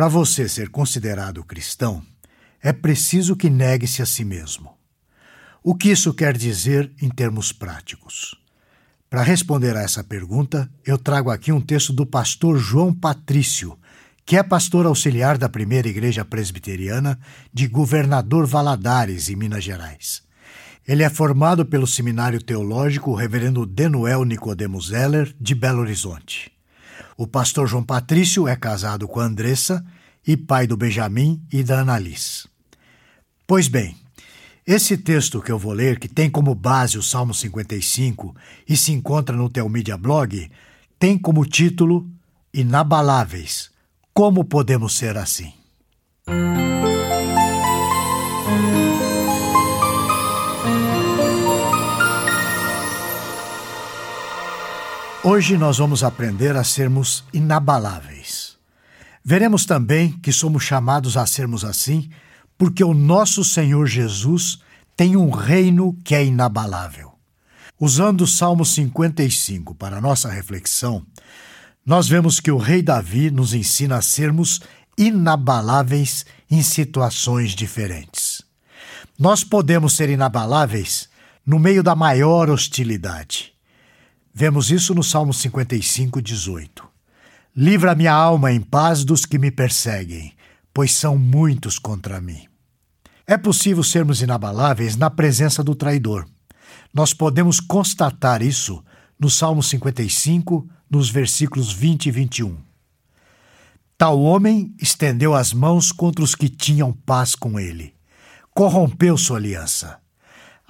Para você ser considerado cristão, é preciso que negue-se a si mesmo. O que isso quer dizer em termos práticos? Para responder a essa pergunta, eu trago aqui um texto do pastor João Patrício, que é pastor auxiliar da primeira igreja presbiteriana de Governador Valadares, em Minas Gerais. Ele é formado pelo Seminário Teológico Reverendo Denuel Nicodemo Zeller, de Belo Horizonte. O pastor João Patrício é casado com Andressa e pai do Benjamin e da Annalise. Pois bem, esse texto que eu vou ler, que tem como base o Salmo 55 e se encontra no Telmídia Blog, tem como título Inabaláveis. Como podemos ser assim? Hoje nós vamos aprender a sermos inabaláveis. Veremos também que somos chamados a sermos assim porque o nosso Senhor Jesus tem um reino que é inabalável. Usando o Salmo 55 para nossa reflexão, nós vemos que o rei Davi nos ensina a sermos inabaláveis em situações diferentes. Nós podemos ser inabaláveis no meio da maior hostilidade. Vemos isso no Salmo 55, 18. Livra minha alma em paz dos que me perseguem, pois são muitos contra mim. É possível sermos inabaláveis na presença do traidor. Nós podemos constatar isso no Salmo 55, nos versículos 20 e 21. Tal homem estendeu as mãos contra os que tinham paz com ele. Corrompeu sua aliança.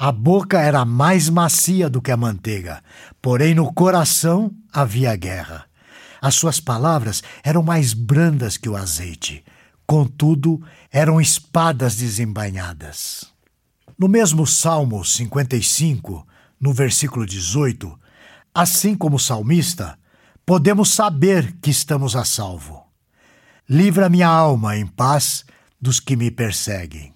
A boca era mais macia do que a manteiga, porém no coração havia guerra. As suas palavras eram mais brandas que o azeite, Contudo, eram espadas desembainhadas. No mesmo Salmo 55, no versículo 18, assim como o salmista, podemos saber que estamos a salvo. Livra minha alma em paz dos que me perseguem.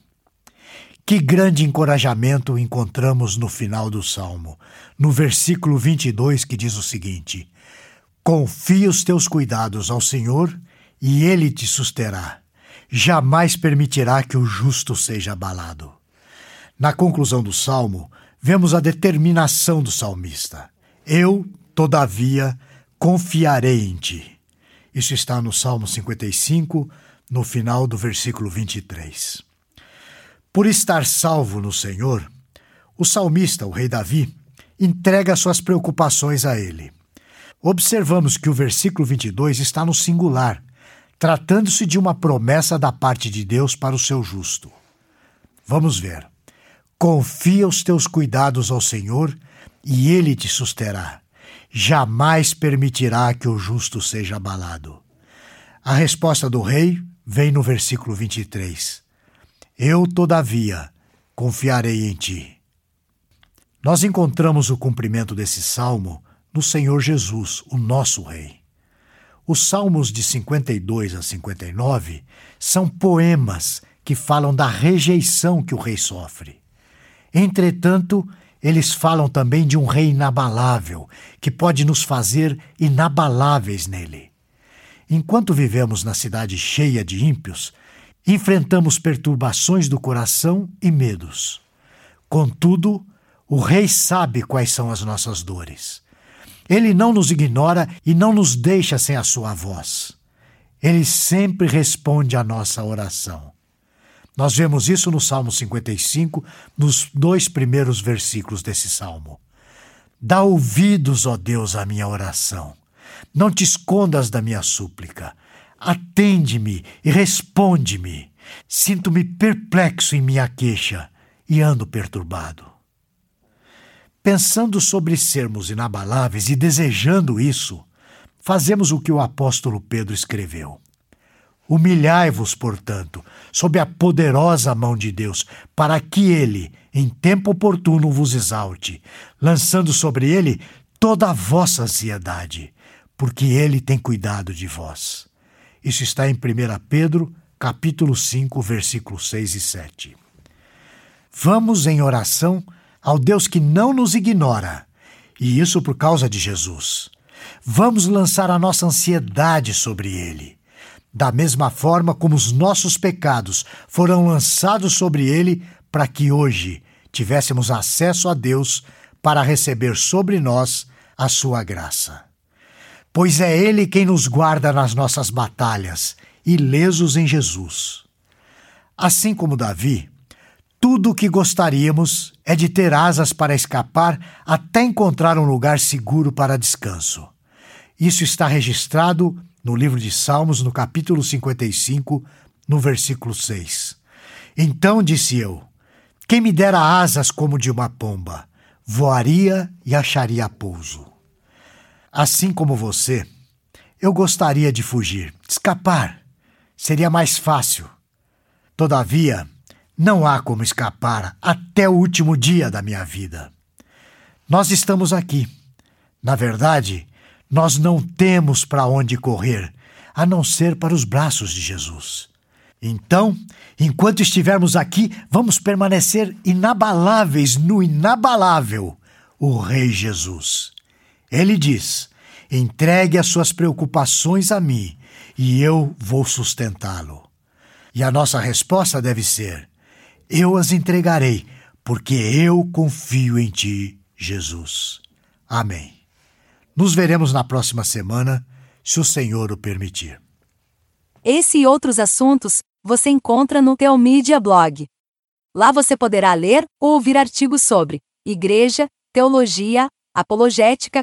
Que grande encorajamento encontramos no final do salmo, no versículo 22, que diz o seguinte: Confia os teus cuidados ao Senhor e ele te susterá jamais permitirá que o justo seja abalado. Na conclusão do salmo, vemos a determinação do salmista. Eu, todavia, confiarei em ti. Isso está no Salmo 55, no final do versículo 23. Por estar salvo no Senhor, o salmista, o rei Davi, entrega suas preocupações a ele. Observamos que o versículo 22 está no singular, tratando-se de uma promessa da parte de Deus para o seu justo. Vamos ver. Confia os teus cuidados ao Senhor e ele te susterá. Jamais permitirá que o justo seja abalado. A resposta do rei vem no versículo 23. Eu, todavia, confiarei em ti. Nós encontramos o cumprimento desse salmo no Senhor Jesus, o nosso Rei. Os salmos de 52 a 59 são poemas que falam da rejeição que o rei sofre. Entretanto, eles falam também de um rei inabalável, que pode nos fazer inabaláveis nele. Enquanto vivemos na cidade cheia de ímpios, enfrentamos perturbações do coração e medos. Contudo, o rei sabe quais são as nossas dores. Ele não nos ignora e não nos deixa sem a sua voz. Ele sempre responde à nossa oração. Nós vemos isso no Salmo 55, nos dois primeiros versículos desse salmo. Dá ouvidos, ó Deus, à minha oração. Não te escondas da minha súplica. Atende-me e responde-me. Sinto-me perplexo em minha queixa e ando perturbado. Pensando sobre sermos inabaláveis e desejando isso, fazemos o que o apóstolo Pedro escreveu. Humilhai-vos, portanto, sob a poderosa mão de Deus, para que ele, em tempo oportuno, vos exalte, lançando sobre ele toda a vossa ansiedade, porque ele tem cuidado de vós. Isso está em 1 Pedro, capítulo 5, versículos 6 e 7. Vamos em oração ao Deus que não nos ignora, e isso por causa de Jesus. Vamos lançar a nossa ansiedade sobre Ele. da mesma forma como os nossos pecados foram lançados sobre ele, para que hoje tivéssemos acesso a Deus para receber sobre nós a sua graça. Pois é Ele quem nos guarda nas nossas batalhas, ilesos em Jesus. Assim como Davi, tudo o que gostaríamos é de ter asas para escapar até encontrar um lugar seguro para descanso. Isso está registrado no livro de Salmos, no capítulo 55, no versículo 6. Então disse eu: Quem me dera asas como de uma pomba, voaria e acharia pouso. Assim como você, eu gostaria de fugir, escapar. Seria mais fácil. Todavia, não há como escapar até o último dia da minha vida. Nós estamos aqui. Na verdade, nós não temos para onde correr, a não ser para os braços de Jesus. Então, enquanto estivermos aqui, vamos permanecer inabaláveis no inabalável, o Rei Jesus. Ele diz: entregue as suas preocupações a mim e eu vou sustentá-lo. E a nossa resposta deve ser: eu as entregarei, porque eu confio em ti, Jesus. Amém. Nos veremos na próxima semana, se o Senhor o permitir. Esse e outros assuntos você encontra no Teomídia Blog. Lá você poderá ler ou ouvir artigos sobre igreja, teologia, apologética,